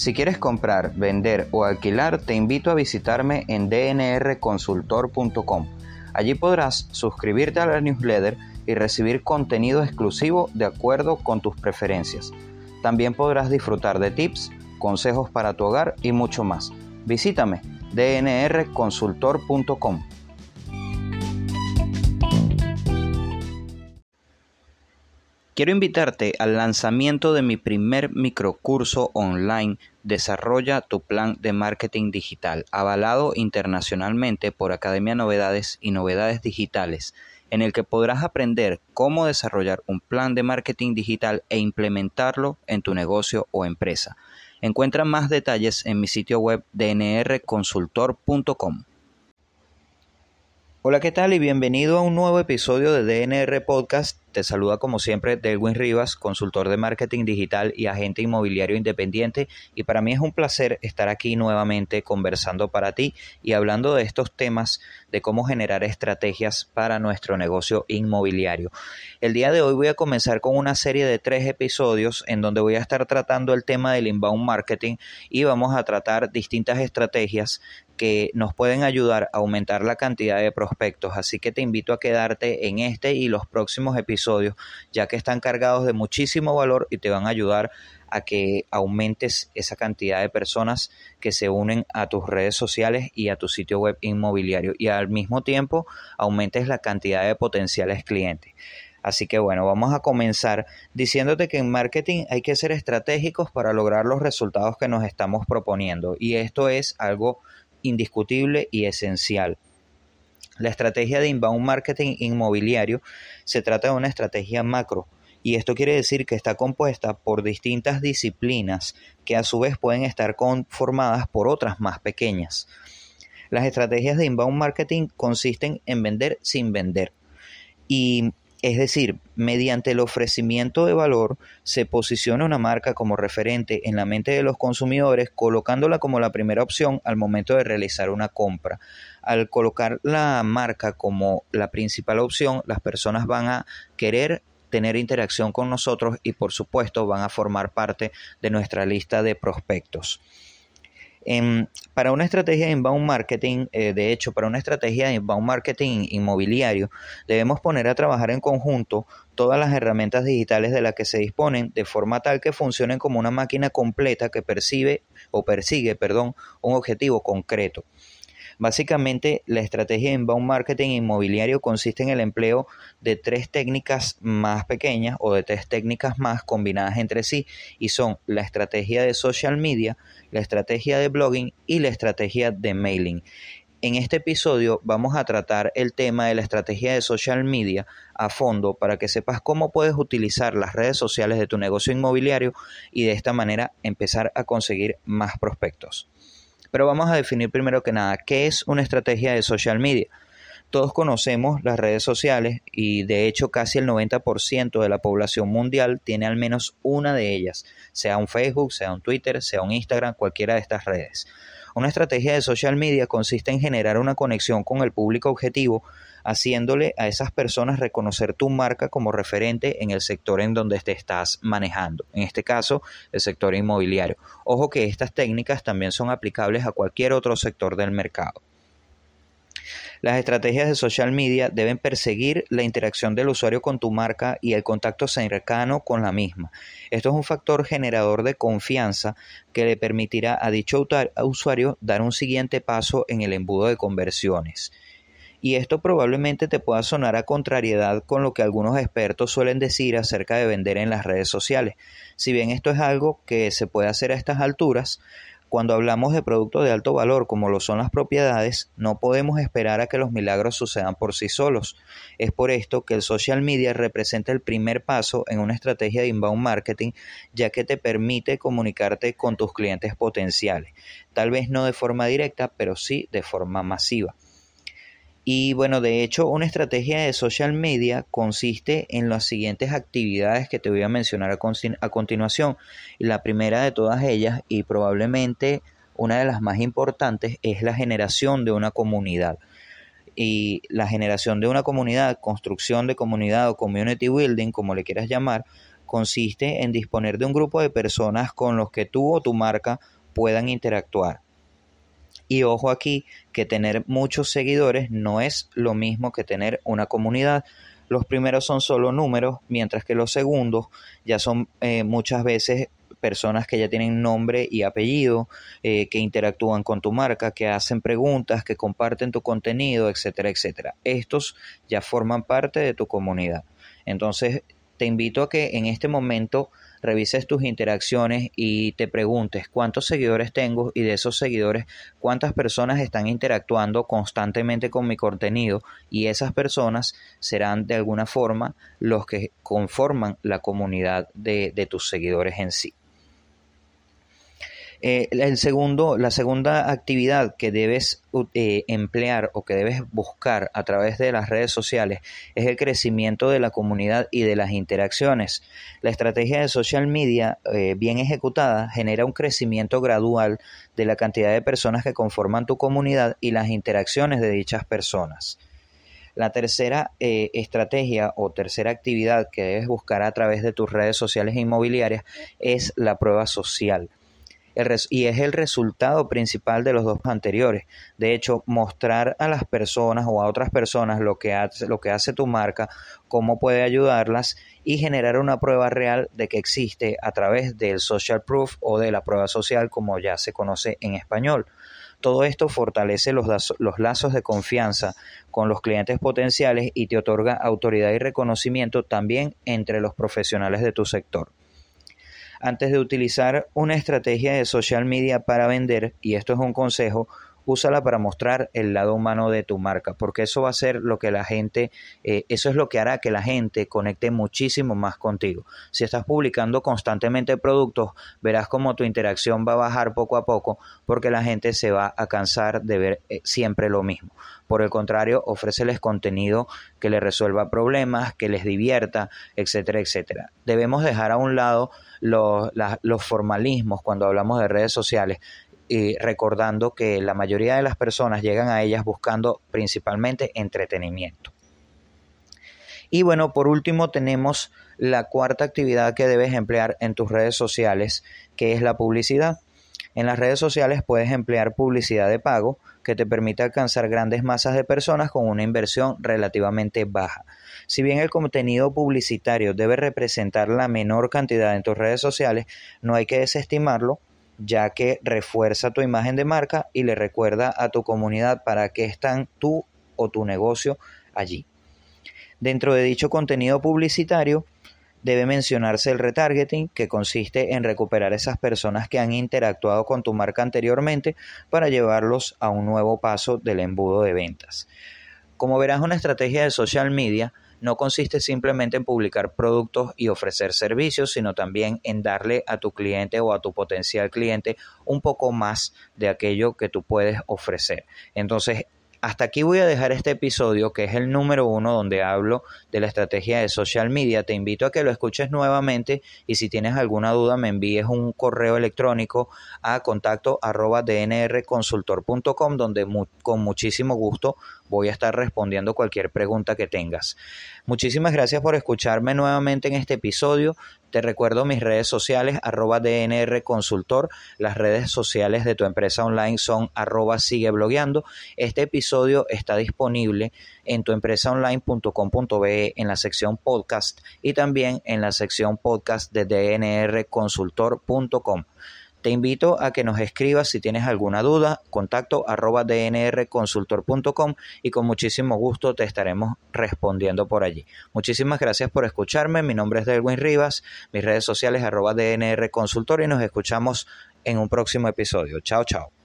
Si quieres comprar, vender o alquilar, te invito a visitarme en dnrconsultor.com. Allí podrás suscribirte a la newsletter y recibir contenido exclusivo de acuerdo con tus preferencias. También podrás disfrutar de tips, consejos para tu hogar y mucho más. Visítame dnrconsultor.com. Quiero invitarte al lanzamiento de mi primer microcurso online Desarrolla tu plan de marketing digital, avalado internacionalmente por Academia Novedades y Novedades Digitales, en el que podrás aprender cómo desarrollar un plan de marketing digital e implementarlo en tu negocio o empresa. Encuentra más detalles en mi sitio web dnrconsultor.com. Hola, ¿qué tal? Y bienvenido a un nuevo episodio de DNR Podcast. Te saluda como siempre Delwin Rivas, consultor de marketing digital y agente inmobiliario independiente. Y para mí es un placer estar aquí nuevamente conversando para ti y hablando de estos temas de cómo generar estrategias para nuestro negocio inmobiliario. El día de hoy voy a comenzar con una serie de tres episodios en donde voy a estar tratando el tema del inbound marketing y vamos a tratar distintas estrategias que nos pueden ayudar a aumentar la cantidad de prospectos. Así que te invito a quedarte en este y los próximos episodios, ya que están cargados de muchísimo valor y te van a ayudar a que aumentes esa cantidad de personas que se unen a tus redes sociales y a tu sitio web inmobiliario y al mismo tiempo aumentes la cantidad de potenciales clientes. Así que bueno, vamos a comenzar diciéndote que en marketing hay que ser estratégicos para lograr los resultados que nos estamos proponiendo y esto es algo indiscutible y esencial. La estrategia de inbound marketing inmobiliario se trata de una estrategia macro y esto quiere decir que está compuesta por distintas disciplinas que a su vez pueden estar conformadas por otras más pequeñas. Las estrategias de inbound marketing consisten en vender sin vender y es decir, mediante el ofrecimiento de valor se posiciona una marca como referente en la mente de los consumidores, colocándola como la primera opción al momento de realizar una compra. Al colocar la marca como la principal opción, las personas van a querer tener interacción con nosotros y por supuesto van a formar parte de nuestra lista de prospectos para una estrategia de inbound marketing, eh, de hecho, para una estrategia de inbound marketing inmobiliario, debemos poner a trabajar en conjunto todas las herramientas digitales de las que se disponen de forma tal que funcionen como una máquina completa que percibe o persigue, perdón, un objetivo concreto. Básicamente, la estrategia de inbound marketing inmobiliario consiste en el empleo de tres técnicas más pequeñas o de tres técnicas más combinadas entre sí y son la estrategia de social media, la estrategia de blogging y la estrategia de mailing. En este episodio vamos a tratar el tema de la estrategia de social media a fondo para que sepas cómo puedes utilizar las redes sociales de tu negocio inmobiliario y de esta manera empezar a conseguir más prospectos. Pero vamos a definir primero que nada qué es una estrategia de social media. Todos conocemos las redes sociales y de hecho casi el 90% de la población mundial tiene al menos una de ellas, sea un Facebook, sea un Twitter, sea un Instagram, cualquiera de estas redes. Una estrategia de social media consiste en generar una conexión con el público objetivo, haciéndole a esas personas reconocer tu marca como referente en el sector en donde te estás manejando, en este caso el sector inmobiliario. Ojo que estas técnicas también son aplicables a cualquier otro sector del mercado. Las estrategias de social media deben perseguir la interacción del usuario con tu marca y el contacto cercano con la misma. Esto es un factor generador de confianza que le permitirá a dicho usuario dar un siguiente paso en el embudo de conversiones. Y esto probablemente te pueda sonar a contrariedad con lo que algunos expertos suelen decir acerca de vender en las redes sociales. Si bien esto es algo que se puede hacer a estas alturas, cuando hablamos de productos de alto valor como lo son las propiedades, no podemos esperar a que los milagros sucedan por sí solos. Es por esto que el social media representa el primer paso en una estrategia de inbound marketing, ya que te permite comunicarte con tus clientes potenciales, tal vez no de forma directa, pero sí de forma masiva. Y bueno, de hecho, una estrategia de social media consiste en las siguientes actividades que te voy a mencionar a, continuación. La primera de todas ellas, y probablemente una de las más importantes, es la generación de una comunidad. Y la generación de una comunidad, construcción de comunidad o community building, como le quieras llamar, consiste en disponer de un grupo de personas con los que tú o tu marca puedan interactuar. Y ojo aquí que tener muchos seguidores no es lo mismo que tener una comunidad. Los primeros son solo números, mientras que los segundos ya son eh, muchas veces personas que ya tienen nombre y apellido, eh, que interactúan con tu marca, que hacen preguntas, que comparten tu contenido, etcétera, etcétera. Estos ya forman parte de tu comunidad. Entonces, te invito a que en este momento revises tus interacciones y te preguntes cuántos seguidores tengo y de esos seguidores cuántas personas están interactuando constantemente con mi contenido y esas personas serán de alguna forma los que conforman la comunidad de, de tus seguidores en sí. Eh, el segundo, la segunda actividad que debes eh, emplear o que debes buscar a través de las redes sociales es el crecimiento de la comunidad y de las interacciones. La estrategia de social media eh, bien ejecutada genera un crecimiento gradual de la cantidad de personas que conforman tu comunidad y las interacciones de dichas personas. La tercera estrategia o tercera actividad que debes buscar a través de tus redes sociales inmobiliarias es la prueba social y es el resultado principal de los dos anteriores. De hecho, mostrar a las personas o a otras personas lo que hace, tu marca, cómo puede ayudarlas y generar una prueba real de que existe a través del social proof o de la prueba social como ya se conoce en español. Todo esto fortalece los, los lazos de confianza con los clientes potenciales y te otorga autoridad y reconocimiento también entre los profesionales de tu sector antes de utilizar una estrategia de social media para vender, y esto es un consejo, úsala para mostrar el lado humano de tu marca, porque eso va a ser lo que la gente, eh, eso es lo que hará que la gente conecte muchísimo más contigo. Si estás publicando constantemente productos, verás como tu interacción va a bajar poco a poco, porque la gente se va a cansar de ver eh, siempre lo mismo. Por el contrario, ofréceles contenido que les resuelva problemas, que les divierta, etcétera, etcétera. Debemos dejar a un lado los, los formalismos cuando hablamos de redes sociales y recordando que la mayoría de las personas llegan a ellas buscando principalmente entretenimiento. Y bueno, por último tenemos la cuarta actividad que debes emplear en tus redes sociales, que es la publicidad. En las redes sociales puedes emplear publicidad de pago que te permite alcanzar grandes masas de personas con una inversión relativamente baja. Si bien el contenido publicitario debe representar la menor cantidad en tus redes sociales, no hay que desestimarlo ya que refuerza tu imagen de marca y le recuerda a tu comunidad para qué están tú o tu negocio allí. Dentro de dicho contenido publicitario debe mencionarse el retargeting, que consiste en recuperar esas personas que han interactuado con tu marca anteriormente para llevarlos a un nuevo paso del embudo de ventas. Como verás, una estrategia de social media no consiste simplemente en publicar productos y ofrecer servicios, sino también en darle a tu cliente o a tu potencial cliente un poco más de aquello que tú puedes ofrecer. Entonces, hasta aquí voy a dejar este episodio, que es el número uno donde hablo de la estrategia de social media. Te invito a que lo escuches nuevamente y si tienes alguna duda me envíes un correo electrónico a contacto arroba dnrconsultor.com donde con muchísimo gusto voy a estar respondiendo cualquier pregunta que tengas. Muchísimas gracias por escucharme nuevamente en este episodio. Te recuerdo mis redes sociales, arroba DNR Consultor. Las redes sociales de tu empresa online son arroba sigue blogueando. Este episodio está disponible en tuempresaonline.com.be en la sección podcast y también en la sección podcast de dnrconsultor.com. Te invito a que nos escribas si tienes alguna duda, contacto arroba dnrconsultor.com y con muchísimo gusto te estaremos respondiendo por allí. Muchísimas gracias por escucharme, mi nombre es Delwin Rivas, mis redes sociales arroba dnrconsultor y nos escuchamos en un próximo episodio. Chao, chao.